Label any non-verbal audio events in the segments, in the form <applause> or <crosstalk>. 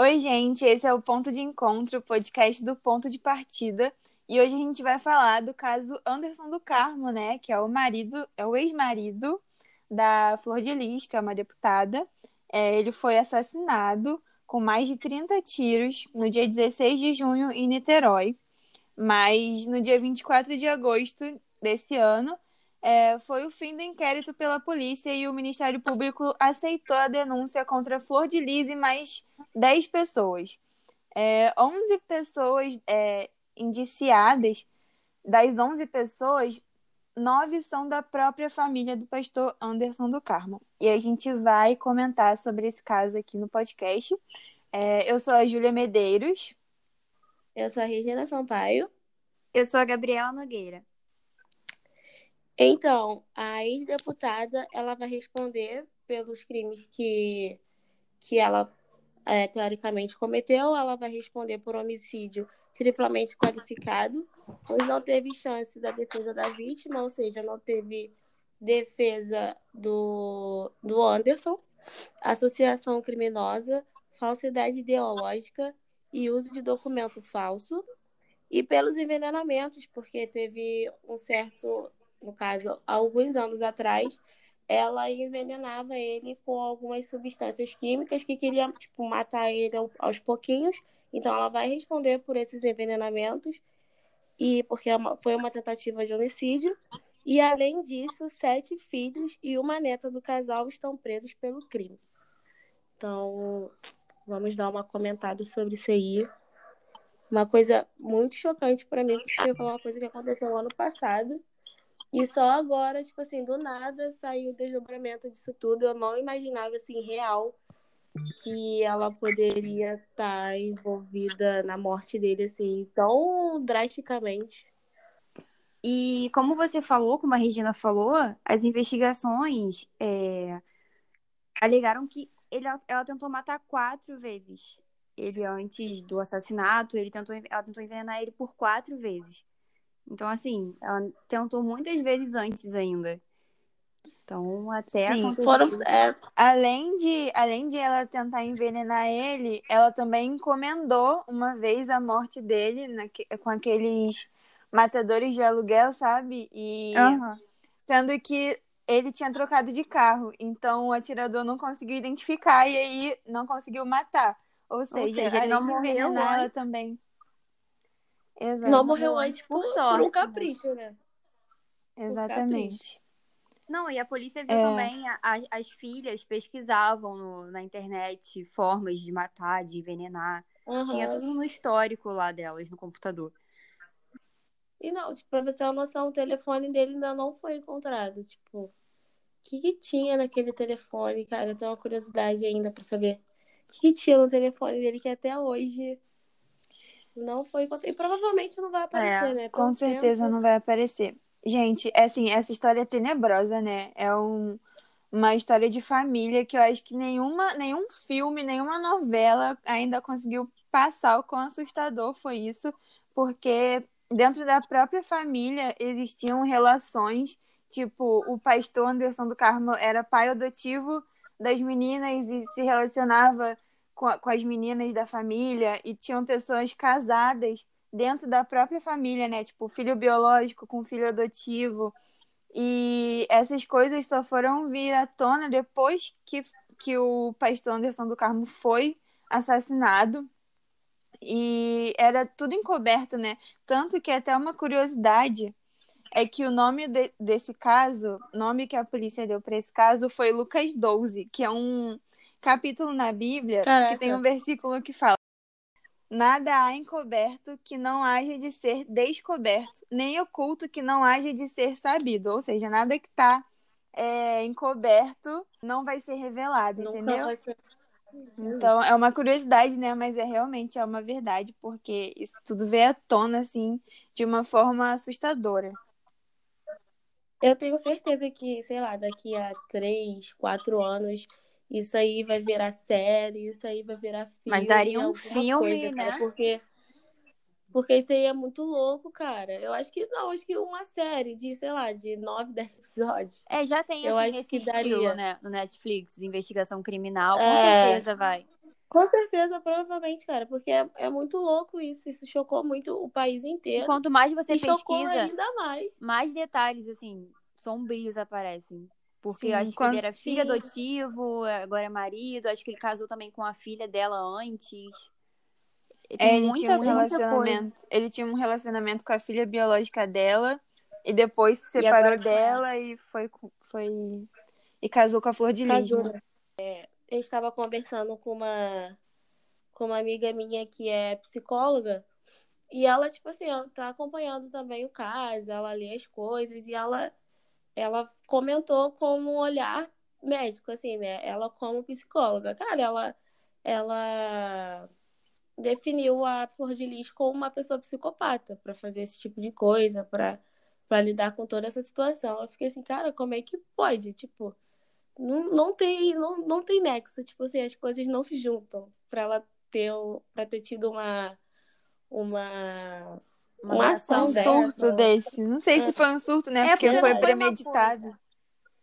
Oi, gente, esse é o Ponto de Encontro, podcast do Ponto de Partida. E hoje a gente vai falar do caso Anderson do Carmo, né? Que é o marido, é o ex-marido da Flor de Lis, que é uma deputada. É, ele foi assassinado com mais de 30 tiros no dia 16 de junho em Niterói. Mas no dia 24 de agosto desse ano, é, foi o fim do inquérito pela polícia e o Ministério Público aceitou a denúncia contra Flor de Lis e mais 10 pessoas. É, 11 pessoas é, indiciadas, das 11 pessoas, nove são da própria família do pastor Anderson do Carmo. E a gente vai comentar sobre esse caso aqui no podcast. É, eu sou a Júlia Medeiros. Eu sou a Regina Sampaio. Eu sou a Gabriela Nogueira. Então, a ex-deputada, ela vai responder pelos crimes que, que ela é, teoricamente cometeu, ela vai responder por homicídio triplamente qualificado, pois não teve chance da defesa da vítima, ou seja, não teve defesa do, do Anderson, associação criminosa, falsidade ideológica e uso de documento falso, e pelos envenenamentos, porque teve um certo no caso, há alguns anos atrás, ela envenenava ele com algumas substâncias químicas que queriam tipo, matar ele aos pouquinhos. Então, ela vai responder por esses envenenamentos e porque é foi uma tentativa de homicídio. E, além disso, sete filhos e uma neta do casal estão presos pelo crime. Então, vamos dar uma comentada sobre isso aí. Uma coisa muito chocante para mim, porque foi uma coisa que aconteceu ano passado e só agora, tipo assim, do nada saiu o desdobramento disso tudo. Eu não imaginava, assim, real que ela poderia estar tá envolvida na morte dele, assim, tão drasticamente. E como você falou, como a Regina falou, as investigações é, alegaram que ele, ela tentou matar quatro vezes. Ele antes do assassinato, ele tentou, ela tentou envenenar ele por quatro vezes. Então, assim, ela tentou muitas vezes antes ainda. Então, até Sim, foram, é, além, de, além de ela tentar envenenar ele, ela também encomendou uma vez a morte dele com aqueles matadores de aluguel, sabe? E uhum. sendo que ele tinha trocado de carro, então o atirador não conseguiu identificar e aí não conseguiu matar. Ou seja, Ou seja ele não morreu ela também. Exato. Não morreu antes por, por, sorte, por um né? capricho, né? Exatamente. Não, e a polícia viu é... também, a, as filhas pesquisavam no, na internet formas de matar, de envenenar. Uhum. Tinha tudo no histórico lá delas, no computador. E não, tipo, pra você ter uma noção, o telefone dele ainda não foi encontrado. Tipo, o que, que tinha naquele telefone, cara? Eu tenho uma curiosidade ainda pra saber. O que, que tinha no telefone dele que até hoje não foi E provavelmente não vai aparecer, é, né? Com certeza tempo... não vai aparecer. Gente, é assim, essa história é tenebrosa, né? É um, uma história de família que eu acho que nenhuma, nenhum filme, nenhuma novela ainda conseguiu passar o quão assustador foi isso, porque dentro da própria família existiam relações, tipo, o pastor Anderson do Carmo era pai adotivo das meninas e se relacionava com, a, com as meninas da família e tinham pessoas casadas dentro da própria família, né? Tipo, filho biológico com filho adotivo. E essas coisas só foram vir à tona depois que, que o pastor Anderson do Carmo foi assassinado. E era tudo encoberto, né? Tanto que até uma curiosidade é que o nome de, desse caso, nome que a polícia deu para esse caso foi Lucas 12, que é um capítulo na Bíblia Caraca. que tem um versículo que fala: Nada há encoberto que não haja de ser descoberto, nem oculto que não haja de ser sabido. Ou seja, nada que está é, encoberto não vai ser revelado, Nunca entendeu? Ser... Então, é uma curiosidade, né? Mas é realmente é uma verdade, porque isso tudo veio à tona, assim, de uma forma assustadora. Eu tenho certeza que, sei lá, daqui a três, quatro anos isso aí vai virar série, isso aí vai virar filme. Mas daria um filme, coisa, né? Cara, porque, porque isso aí é muito louco, cara. Eu acho que não, acho que uma série de, sei lá, de nove, <laughs> dez episódios. É, já tem assim, eu acho esse que daria. né? No Netflix, investigação criminal, com é... certeza vai. Com certeza, provavelmente, cara, porque é, é muito louco isso. Isso chocou muito o país E inteiro. quanto mais você E chocou pesquisa, ainda mais. mais detalhes, assim, sombrios aparecem. Porque Sim, acho que quando- ele era filho Sim. adotivo, agora é marido, acho que ele casou também com a filha dela antes. E É, ele muita, tinha um relacionamento. Ele tinha um relacionamento com a filha biológica dela e depois se E separou agora com dela e foi, com- foi e casou com a Flor de Lis. Casou. né? É, eu estava conversando com uma, com uma amiga minha que é psicóloga. E ela, tipo assim, ela tá acompanhando também o caso, ela lê as coisas e ela, ela comentou com um olhar médico, assim, né? Ela como psicóloga. Cara, ela, ela definiu a Flor de Lis como uma pessoa psicopata para fazer esse tipo de coisa, para lidar com toda essa situação. Eu fiquei assim, cara, como é que pode? Tipo, não, não tem não, não tem nexo, tipo assim, as coisas não se juntam para ela ter para ter tido uma uma Uma uma Um ação surto dessa. desse. Não sei se É. foi um surto, né? É, porque porque foi premeditado.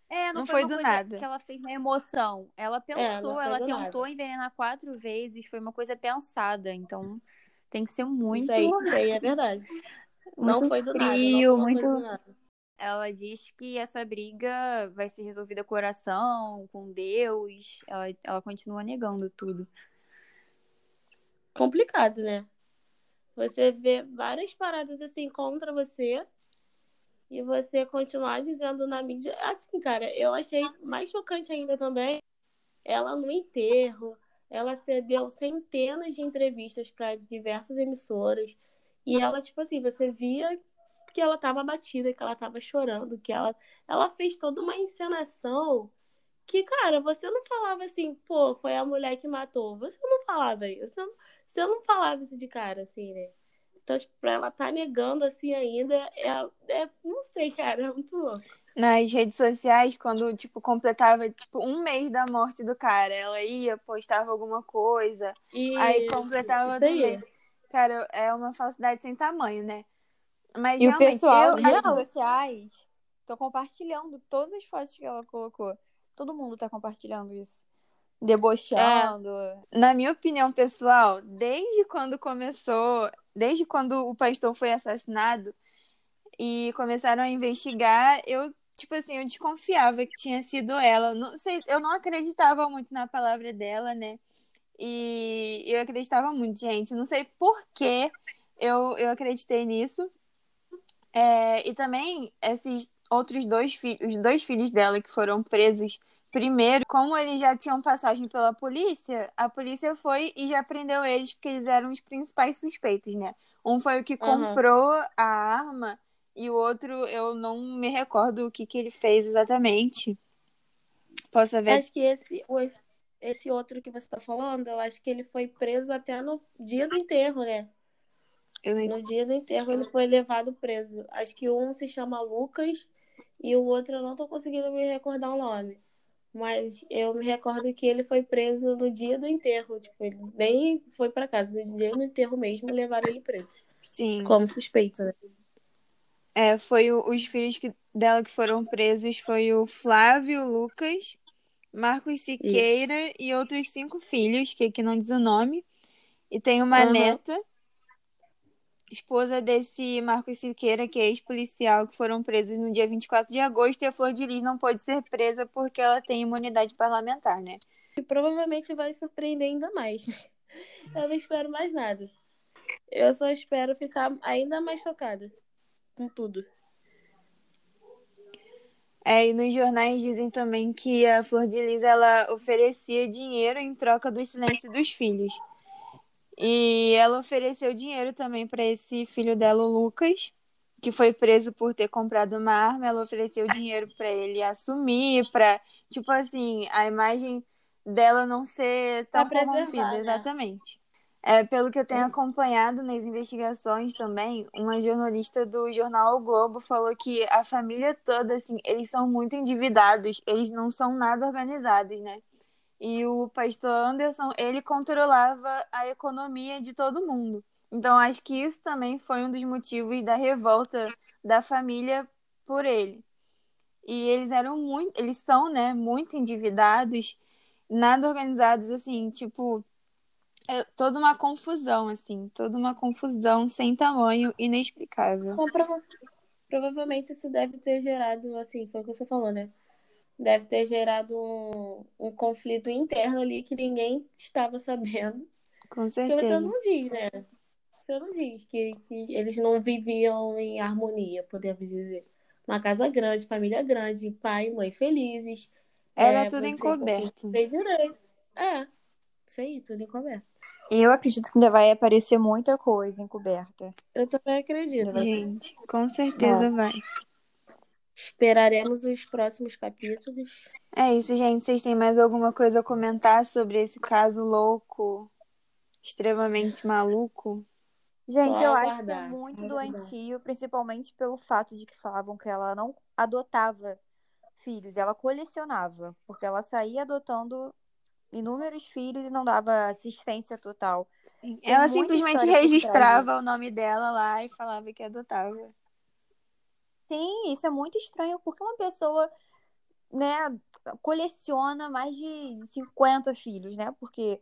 É, não, Não foi, foi uma do coisa nada. que ela fez na emoção. Ela pensou, É, ela tentou nada. envenenar quatro vezes, foi uma coisa pensada. Então tem que ser muito, Isso aí, isso aí é verdade. <laughs> não foi do nada, não frio, muito. coisa do nada. Ela diz que essa briga vai ser resolvida com oração, com Deus. Ela, ela continua negando tudo. complicado, né? Você vê várias paradas assim contra você e você continuar dizendo na mídia. Assim, cara, eu achei mais chocante ainda também ela no enterro. Ela cedeu centenas de entrevistas para diversas emissoras e ela, tipo assim, você via que ela tava abatida, que ela tava chorando, que ela, ela fez toda uma encenação que, cara, você não falava assim, pô, foi a mulher que matou. Você não falava isso. Você não, você não falava isso de cara, assim, né? Então, tipo, pra ela tá negando assim ainda, é, é não sei, cara, é muito louco. Nas redes sociais, quando, tipo, completava, tipo, um mês da morte do cara, ela ia, postava alguma coisa, E aí completava isso aí. Cara, é uma falsidade sem tamanho, né? Mas E o pessoal eu, nas assim, redes sociais estão compartilhando todas as fotos que ela colocou. Todo mundo tá compartilhando isso. Debochando. na minha opinião pessoal, desde quando começou, desde quando o pastor foi assassinado e começaram a investigar, eu, tipo assim, eu desconfiava que tinha sido ela. Não sei, eu não acreditava muito na palavra dela, né? E eu acreditava muito, gente. Não sei por que eu, eu acreditei nisso. É, e também esses outros dois filhos, os dois filhos dela que foram presos primeiro, como eles já tinham passagem pela polícia, a polícia foi e já prendeu eles porque eles eram os principais suspeitos, né? Um foi o que comprou a arma e o outro eu não me recordo o que, que ele fez exatamente. Posso ver? Acho que esse, esse outro que você tá falando, eu acho que ele foi preso até no dia do enterro, né? No dia do enterro ele foi levado preso. Acho que um se chama Lucas e o outro eu não tô conseguindo me recordar o nome. Mas eu me recordo que ele foi preso no dia do enterro. Tipo, ele nem foi pra casa. No dia do enterro mesmo, levaram ele preso. Sim. Como suspeito, né? É, foi o- os filhos que- dela que foram presos foi o Flávio Lucas, Marcos Siqueira e outros cinco filhos, que aqui não diz o nome. E tem uma Aham. neta, esposa desse Marcos Siqueira, que é ex-policial, que foram presos no dia 24 de agosto, e a Flor de Lis não pôde ser presa porque ela tem imunidade parlamentar, né? E provavelmente vai surpreender ainda mais. <laughs> Eu não espero mais nada. Eu só espero ficar ainda mais chocada com tudo. É, e nos jornais dizem também que a Flor de Lis ela oferecia dinheiro em troca do silêncio dos filhos. E ela ofereceu dinheiro também para esse filho dela, o Lucas, que foi preso por ter comprado uma arma. Ela ofereceu dinheiro para ele assumir, para, tipo assim, a imagem dela não ser tão Pra preservar, corrompida, né? exatamente. É, pelo que eu tenho acompanhado nas investigações também, uma jornalista do jornal O Globo falou que a família toda, assim, eles são muito endividados, eles não são nada organizados, né? E o pastor Anderson, ele controlava a economia de todo mundo. Então, acho que isso também foi um dos motivos da revolta da família por ele. E eles eram muito, eles são, né, muito endividados, nada organizados, assim, tipo, é toda uma confusão, assim, toda uma confusão sem tamanho, inexplicável. Então, prova- provavelmente isso deve ter gerado, assim, foi o que você falou, né? Deve ter gerado um, um conflito interno ali que ninguém estava sabendo. Com Porque você certeza. não diz, né? Você não diz que, que eles não viviam em harmonia, podemos dizer. Uma casa grande, família grande, pai e mãe felizes. Era É, tudo encoberto. Fez direito. É, isso aí, tudo encoberto. E eu acredito que ainda vai aparecer muita coisa encoberta. Eu também acredito. Gente, com certeza vai. Esperaremos os próximos capítulos. É isso, gente. Vocês têm mais alguma coisa a comentar sobre esse caso louco, extremamente maluco? Gente, Só eu acho que é aguardar, muito só aguardar. doentio, principalmente pelo fato de que falavam que ela não adotava filhos, ela colecionava, porque ela saía adotando inúmeros filhos e não dava assistência total. Ela simplesmente registrava o nome dela lá e falava que adotava. Sim, isso é muito estranho, porque uma pessoa, né, coleciona mais de 50 filhos, né? Porque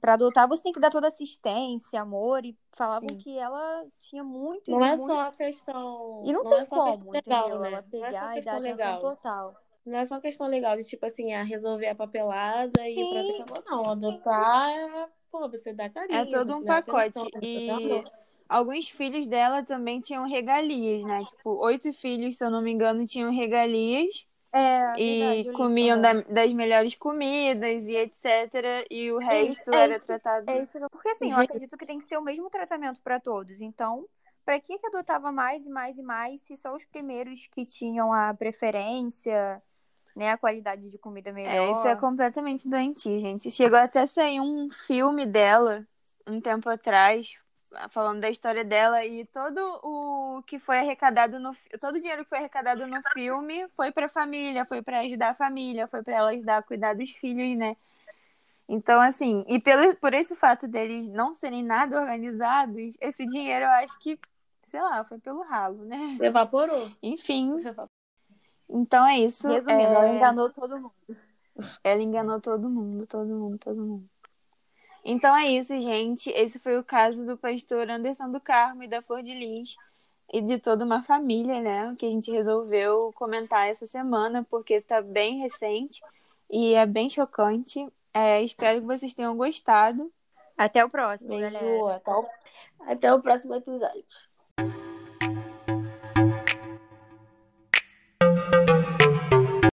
para adotar você tem que dar toda assistência, amor, e falavam Sim. que ela tinha muito Não é muito- só a questão. E não, não tem é só a questão como, legal, entendeu? né? Ela Não é só pegar e dar questão atenção legal. total. Não é só questão legal de, tipo assim, ah, resolver a papelada e ir pra Sim. acabou. Não, adotar, é, pô, você dá carinho. É todo um pacote. atenção, E. alguns filhos dela também tinham regalias, né? Tipo, oito filhos, se eu não me engano, tinham regalias É, e verdade, comiam da- das melhores comidas e etc. E o É resto é era isso- tratado. É isso, porque assim, eu acredito que tem que ser o mesmo tratamento para todos. Então, para que que adotava mais e mais e mais se só os primeiros que tinham a preferência, né, a qualidade de comida melhor? É, isso é completamente doentio, gente. Chegou até a sair um filme dela um tempo atrás, falando da história dela, e todo o que foi arrecadado no todo o dinheiro que foi arrecadado no filme foi pra família, foi pra ajudar a família, foi pra ela ajudar a cuidar dos filhos, né? Então, assim, e pelo, por esse fato deles não serem nada organizados, esse dinheiro eu acho que, sei lá, foi pelo ralo, né? Evaporou. Enfim, Evaporou. então é isso. Resumindo, é... ela enganou todo mundo. Ela enganou todo mundo, todo mundo, todo mundo. Então é isso, gente. Esse foi o caso do pastor Anderson do Carmo e da Flor de Lis e de toda uma família, né? Que a gente resolveu comentar essa semana, porque tá bem recente e é bem chocante. É, espero que vocês tenham gostado. Até o próximo, galera. Beijo. Até o, até o próximo episódio.